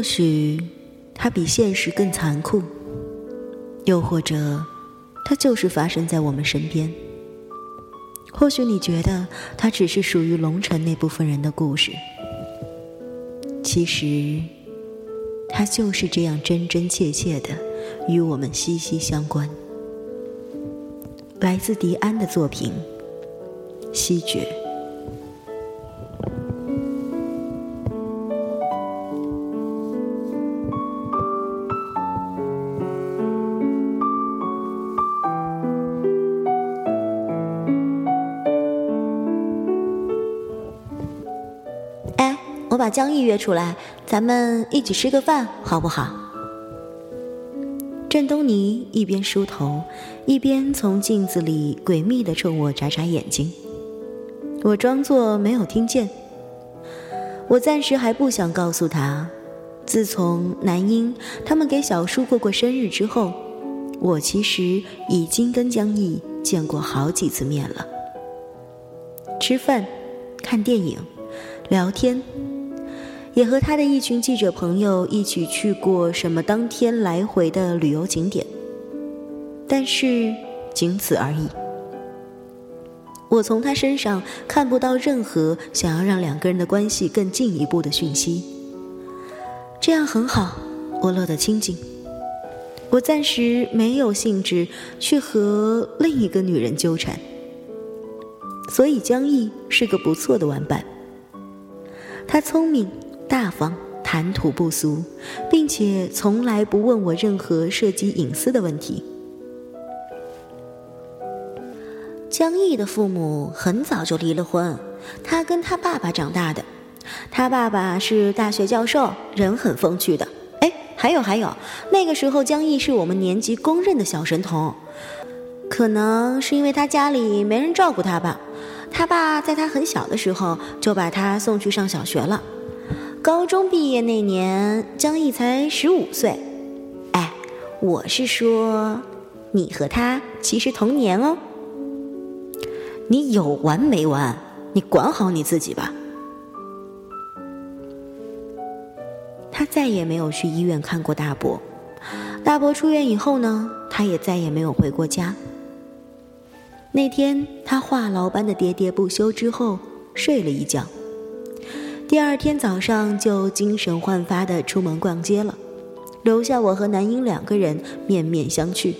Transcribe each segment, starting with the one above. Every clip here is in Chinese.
或许，它比现实更残酷；又或者，它就是发生在我们身边。或许你觉得它只是属于龙城那部分人的故事，其实，它就是这样真真切切的与我们息息相关。来自迪安的作品《西决》。江毅约出来，咱们一起吃个饭，好不好？郑东尼一边梳头，一边从镜子里诡秘的冲我眨眨眼睛。我装作没有听见。我暂时还不想告诉他，自从南英他们给小叔过过生日之后，我其实已经跟江毅见过好几次面了。吃饭，看电影，聊天。也和他的一群记者朋友一起去过什么当天来回的旅游景点，但是仅此而已。我从他身上看不到任何想要让两个人的关系更进一步的讯息。这样很好，我乐得清静。我暂时没有兴致去和另一个女人纠缠，所以江毅是个不错的玩伴。他聪明。大方，谈吐不俗，并且从来不问我任何涉及隐私的问题。江毅的父母很早就离了婚，他跟他爸爸长大的，他爸爸是大学教授，人很风趣的。哎，还有还有，那个时候江毅是我们年级公认的小神童，可能是因为他家里没人照顾他吧，他爸在他很小的时候就把他送去上小学了。高中毕业那年，江毅才十五岁。哎，我是说，你和他其实同年哦。你有完没完？你管好你自己吧。他再也没有去医院看过大伯。大伯出院以后呢，他也再也没有回过家。那天他话痨般的喋喋不休之后，睡了一觉。第二天早上就精神焕发的出门逛街了，留下我和南英两个人面面相觑。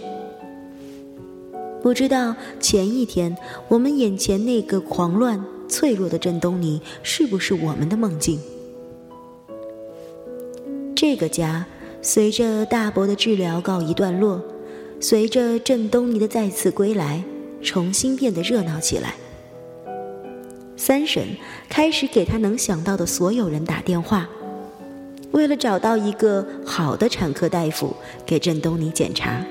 不知道前一天我们眼前那个狂乱脆弱的郑东尼是不是我们的梦境？这个家随着大伯的治疗告一段落，随着郑东尼的再次归来，重新变得热闹起来。三婶开始给他能想到的所有人打电话，为了找到一个好的产科大夫给郑东尼检查。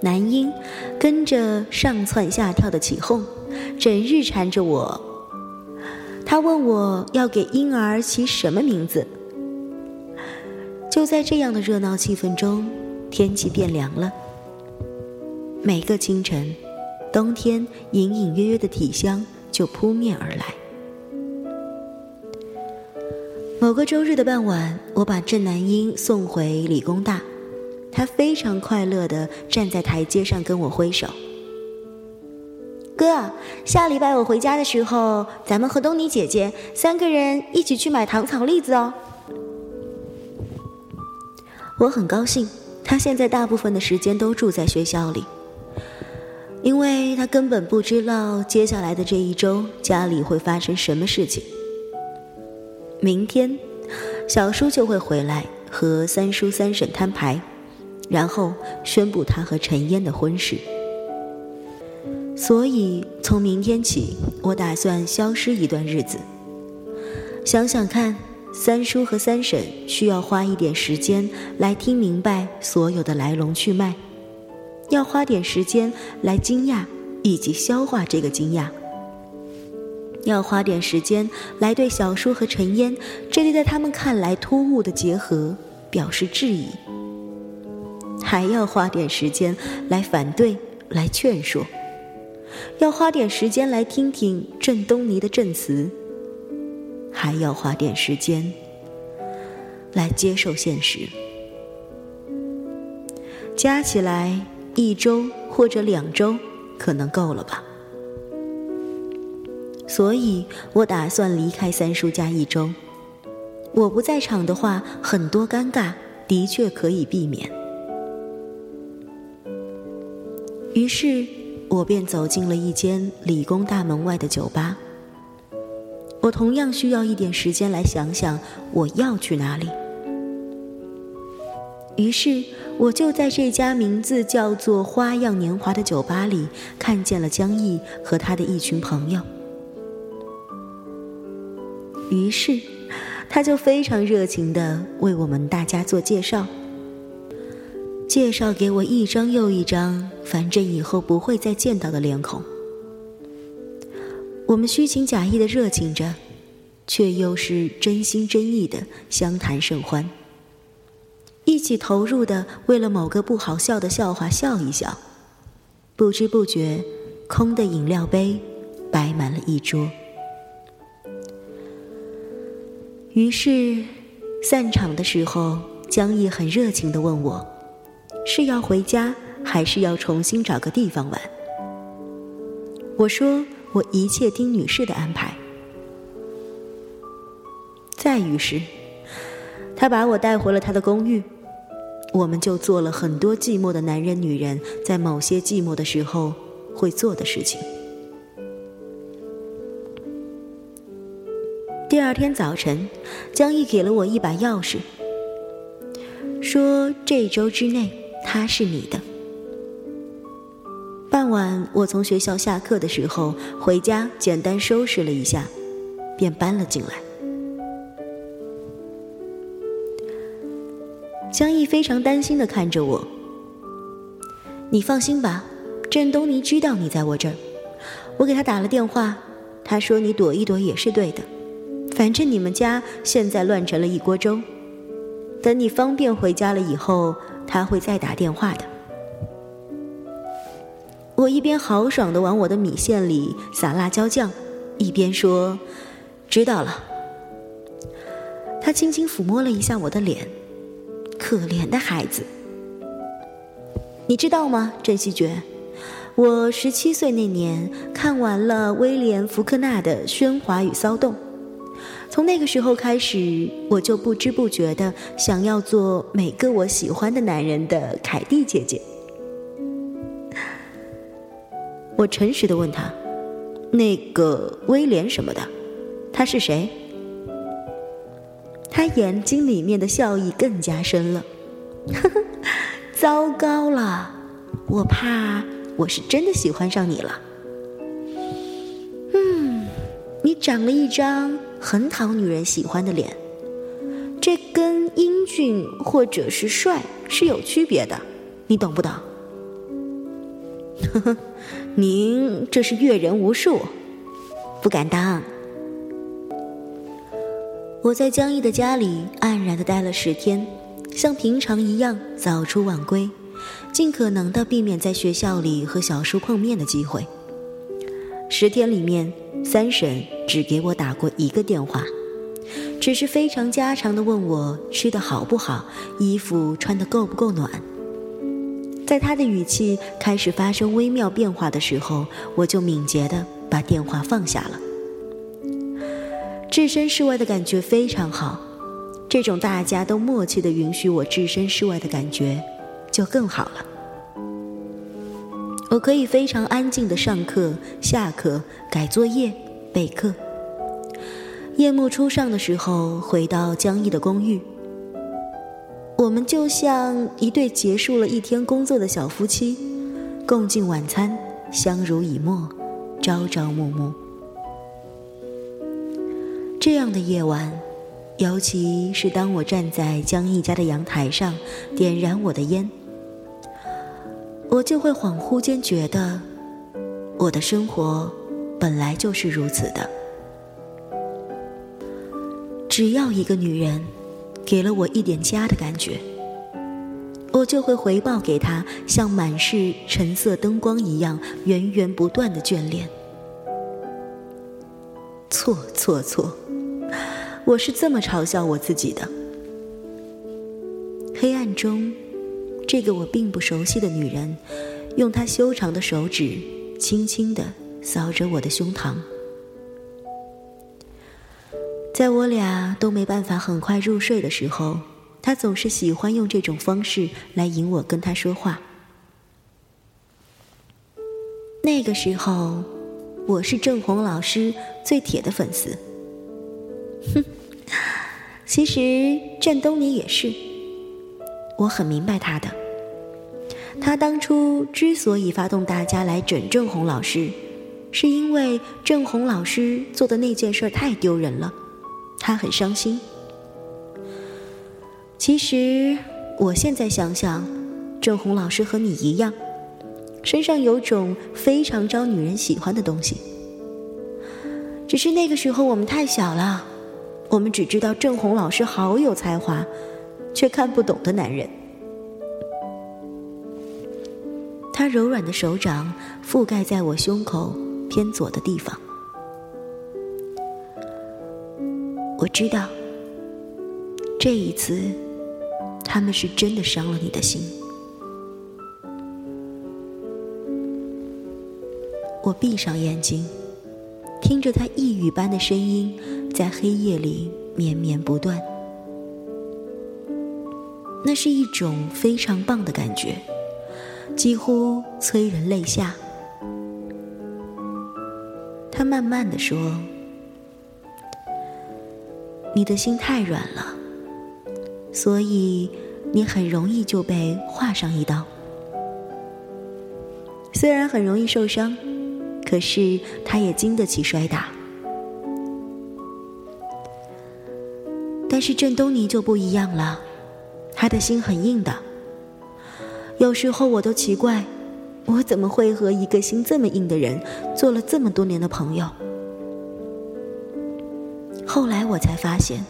男婴跟着上蹿下跳的起哄，整日缠着我。他问我要给婴儿起什么名字。就在这样的热闹气氛中，天气变凉了。每个清晨。冬天隐隐约约的体香就扑面而来。某个周日的傍晚，我把郑南英送回理工大，他非常快乐地站在台阶上跟我挥手。哥，下礼拜我回家的时候，咱们和东尼姐姐三个人一起去买糖炒栗子哦。我很高兴，他现在大部分的时间都住在学校里。因为他根本不知道接下来的这一周家里会发生什么事情。明天，小叔就会回来和三叔三婶摊牌，然后宣布他和陈烟的婚事。所以从明天起，我打算消失一段日子。想想看，三叔和三婶需要花一点时间来听明白所有的来龙去脉。要花点时间来惊讶以及消化这个惊讶，要花点时间来对小叔和陈烟这对在他们看来突兀的结合表示质疑，还要花点时间来反对、来劝说，要花点时间来听听郑东尼的证词，还要花点时间来接受现实。加起来一周或者两周可能够了吧。所以我打算离开三叔家一周。我不在场的话，很多尴尬的确可以避免。于是，我便走进了一间理工大门外的酒吧。我同样需要一点时间来想想我要去哪里。于是，我就在这家名字叫做“花样年华”的酒吧里，看见了江毅和他的一群朋友。于是，他就非常热情地为我们大家做介绍，介绍给我一张又一张，反正以后不会再见到的脸孔。我们虚情假意的热情着，却又是真心真意的相谈甚欢，一起投入的为了某个不好笑的笑话笑一笑，不知不觉，空的饮料杯摆满了一桌。于是，散场的时候，江毅很热情的问我：“是要回家，还是要重新找个地方玩？”我说：“我一切听女士的安排。”再于是，他把我带回了他的公寓，我们就做了很多寂寞的男人、女人在某些寂寞的时候会做的事情。第二天早晨，江毅给了我一把钥匙，说这周之内他是你的。傍晚，我从学校下课的时候回家，简单收拾了一下，便搬了进来。江毅非常担心的看着我：“你放心吧，郑东尼知道你在我这儿，我给他打了电话，他说你躲一躲也是对的。”反正你们家现在乱成了一锅粥，等你方便回家了以后，他会再打电话的。我一边豪爽的往我的米线里撒辣椒酱，一边说：“知道了。”他轻轻抚摸了一下我的脸，可怜的孩子。你知道吗，郑希觉？我十七岁那年看完了威廉·福克纳的《喧哗与骚动》。从那个时候开始，我就不知不觉的想要做每个我喜欢的男人的凯蒂姐姐。我诚实的问他：“那个威廉什么的，他是谁？”他眼睛里面的笑意更加深了。呵呵，糟糕了，我怕我是真的喜欢上你了。嗯，你长了一张。很讨女人喜欢的脸，这跟英俊或者是帅是有区别的，你懂不懂？呵呵，您这是阅人无数，不敢当。我在江毅的家里黯然的待了十天，像平常一样早出晚归，尽可能的避免在学校里和小叔碰面的机会。十天里面，三婶只给我打过一个电话，只是非常家常的问我吃的好不好，衣服穿的够不够暖。在他的语气开始发生微妙变化的时候，我就敏捷的把电话放下了。置身事外的感觉非常好，这种大家都默契的允许我置身事外的感觉，就更好了。我可以非常安静的上课、下课、改作业、备课。夜幕初上的时候，回到江毅的公寓，我们就像一对结束了一天工作的小夫妻，共进晚餐，相濡以沫，朝朝暮暮。这样的夜晚，尤其是当我站在江毅家的阳台上，点燃我的烟。我就会恍惚间觉得，我的生活本来就是如此的。只要一个女人给了我一点家的感觉，我就会回报给她像满是橙色灯光一样源源不断的眷恋。错错错，我是这么嘲笑我自己的。黑暗中，这个我并不熟悉的女人，用她修长的手指轻轻地扫着我的胸膛。在我俩都没办法很快入睡的时候，她总是喜欢用这种方式来引我跟她说话。那个时候，我是郑红老师最铁的粉丝。哼，其实郑东尼也是。我很明白他的。他当初之所以发动大家来整郑红老师，是因为郑红老师做的那件事太丢人了，他很伤心。其实我现在想想，郑红老师和你一样，身上有种非常招女人喜欢的东西。只是那个时候我们太小了，我们只知道郑红老师好有才华。却看不懂的男人。他柔软的手掌覆盖在我胸口偏左的地方。我知道，这一次，他们是真的伤了你的心。我闭上眼睛，听着他呓语般的声音在黑夜里绵绵不断。那是一种非常棒的感觉，几乎催人泪下。他慢慢的说：“你的心太软了，所以你很容易就被划上一刀。虽然很容易受伤，可是他也经得起摔打。但是郑东尼就不一样了。”他的心很硬的，有时候我都奇怪，我怎么会和一个心这么硬的人做了这么多年的朋友？后来我才发现，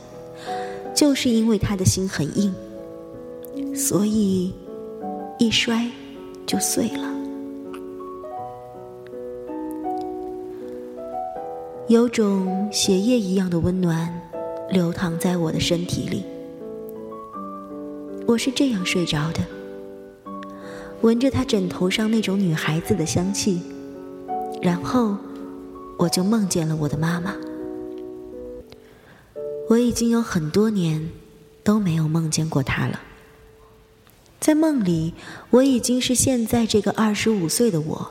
就是因为他的心很硬，所以一摔就碎了。有种血液一样的温暖流淌在我的身体里。我是这样睡着的，闻着他枕头上那种女孩子的香气，然后我就梦见了我的妈妈。我已经有很多年都没有梦见过她了。在梦里，我已经是现在这个二十五岁的我，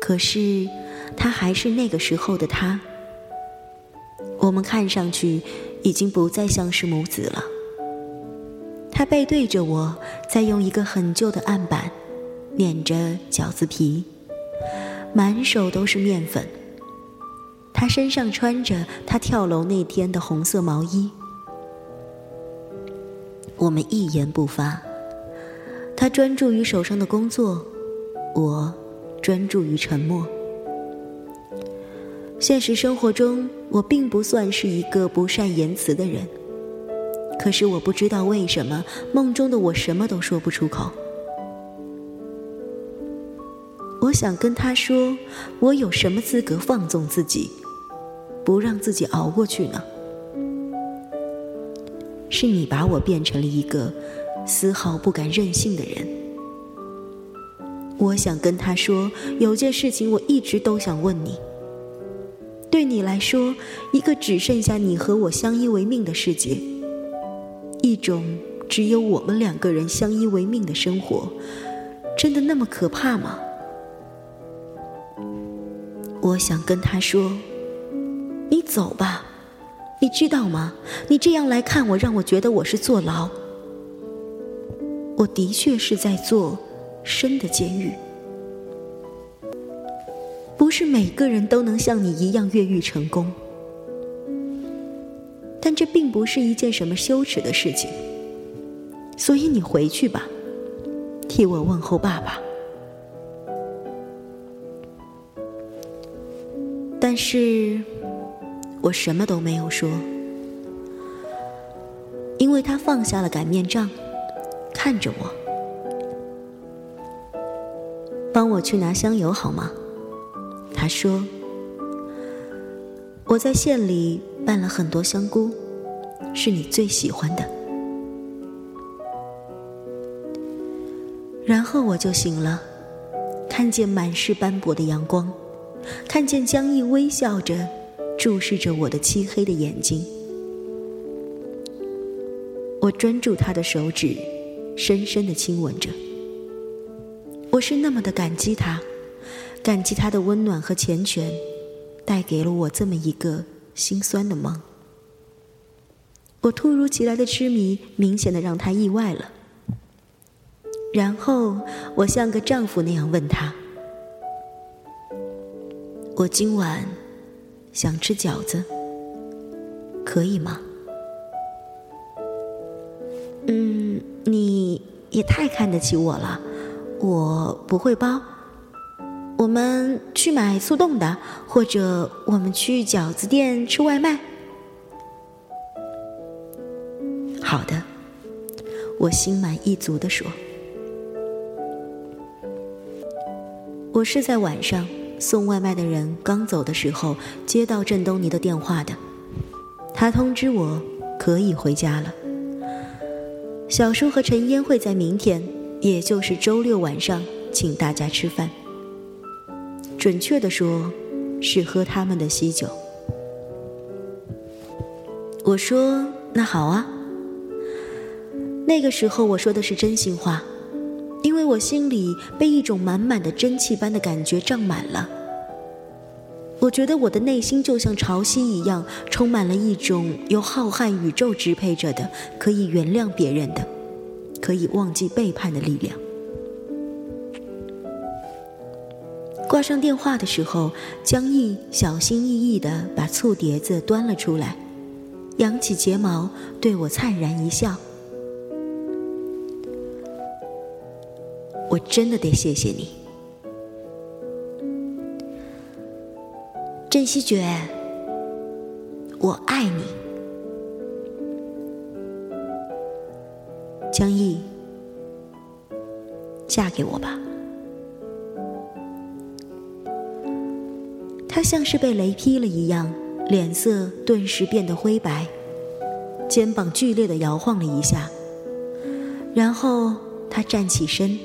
可是她还是那个时候的她。我们看上去已经不再像是母子了。他背对着我，在用一个很旧的案板碾着饺子皮，满手都是面粉。他身上穿着他跳楼那天的红色毛衣。我们一言不发，他专注于手上的工作，我专注于沉默。现实生活中，我并不算是一个不善言辞的人。可是我不知道为什么梦中的我什么都说不出口。我想跟他说，我有什么资格放纵自己，不让自己熬过去呢？是你把我变成了一个丝毫不敢任性的人。我想跟他说，有件事情我一直都想问你。对你来说，一个只剩下你和我相依为命的世界。一种只有我们两个人相依为命的生活，真的那么可怕吗？我想跟他说：“你走吧，你知道吗？你这样来看我，让我觉得我是坐牢。我的确是在坐深的监狱，不是每个人都能像你一样越狱成功。”但这并不是一件什么羞耻的事情，所以你回去吧，替我问候爸爸。但是，我什么都没有说，因为他放下了擀面杖，看着我，帮我去拿香油好吗？他说。我在县里拌了很多香菇，是你最喜欢的。然后我就醒了，看见满是斑驳的阳光，看见江毅微笑着注视着我的漆黑的眼睛。我专注他的手指，深深的亲吻着。我是那么的感激他，感激他的温暖和缱绻，带给了我这么一个心酸的梦。我突如其来的痴迷，明显的让他意外了。然后我像个丈夫那样问他：“我今晚想吃饺子，可以吗？”嗯，你也太看得起我了。我不会包，我们去买速冻的，或者我们去饺子店吃外卖。好的，我心满意足地说。我是在晚上送外卖的人刚走的时候接到郑东尼的电话的，他通知我可以回家了。小叔和陈烟会在明天，也就是周六晚上请大家吃饭。准确的说，是喝他们的喜酒。我说：“那好啊。”那个时候我说的是真心话，因为我心里被一种满满的蒸汽般的感觉胀满了。我觉得我的内心就像潮汐一样，充满了一种由浩瀚宇宙支配着的，可以原谅别人的，可以忘记背叛的力量。挂上电话的时候，江毅小心翼翼地把醋碟子端了出来，扬起睫毛对我灿然一笑。我真的得谢谢你，郑希觉，我爱你，江毅，嫁给我吧。他像是被雷劈了一样，脸色顿时变得灰白，肩膀剧烈的摇晃了一下，然后他站起身。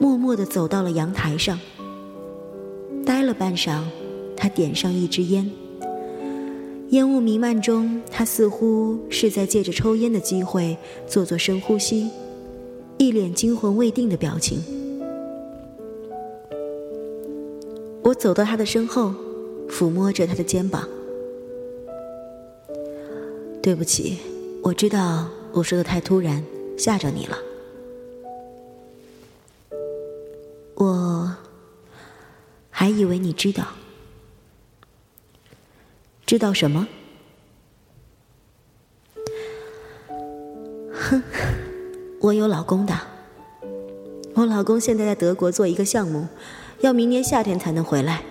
默默地走到了阳台上，待了半晌，他点上一支烟。烟雾弥漫中，他似乎是在借着抽烟的机会做做深呼吸，一脸惊魂未定的表情。我走到他的身后，抚摸着他的肩膀。对不起，我知道我说的太突然，吓着你了。我还以为你知道，知道什么？哼，我有老公的。我老公现在在德国做一个项目，要明年夏天才能回来。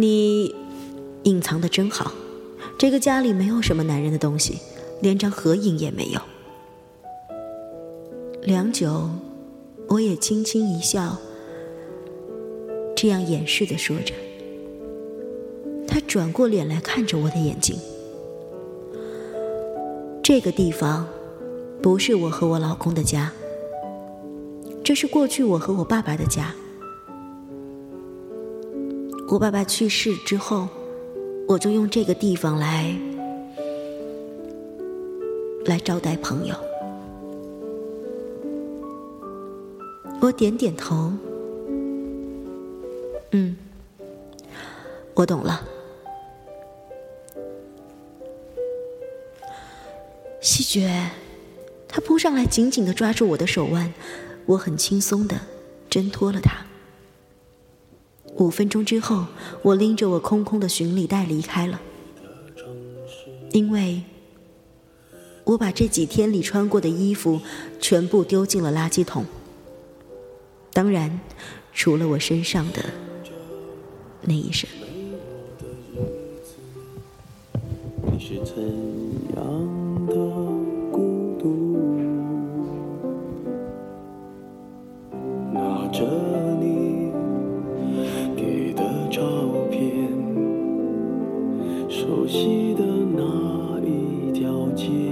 你隐藏的真好。这个家里没有什么男人的东西，连张合影也没有。良久，我也轻轻一笑，这样掩饰的说着。他转过脸来看着我的眼睛。这个地方，不是我和我老公的家，这是过去我和我爸爸的家。我爸爸去世之后。我就用这个地方来来招待朋友。我点点头，嗯，我懂了。西决，他扑上来，紧紧的抓住我的手腕，我很轻松的挣脱了他。五分钟之后，我拎着我空空的行李袋离开了，因为我把这几天里穿过的衣服全部丢进了垃圾桶。当然，除了我身上的那一身。熟悉。街。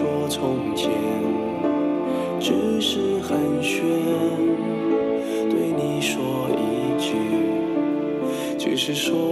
说从前只是寒暄对你说一句只是说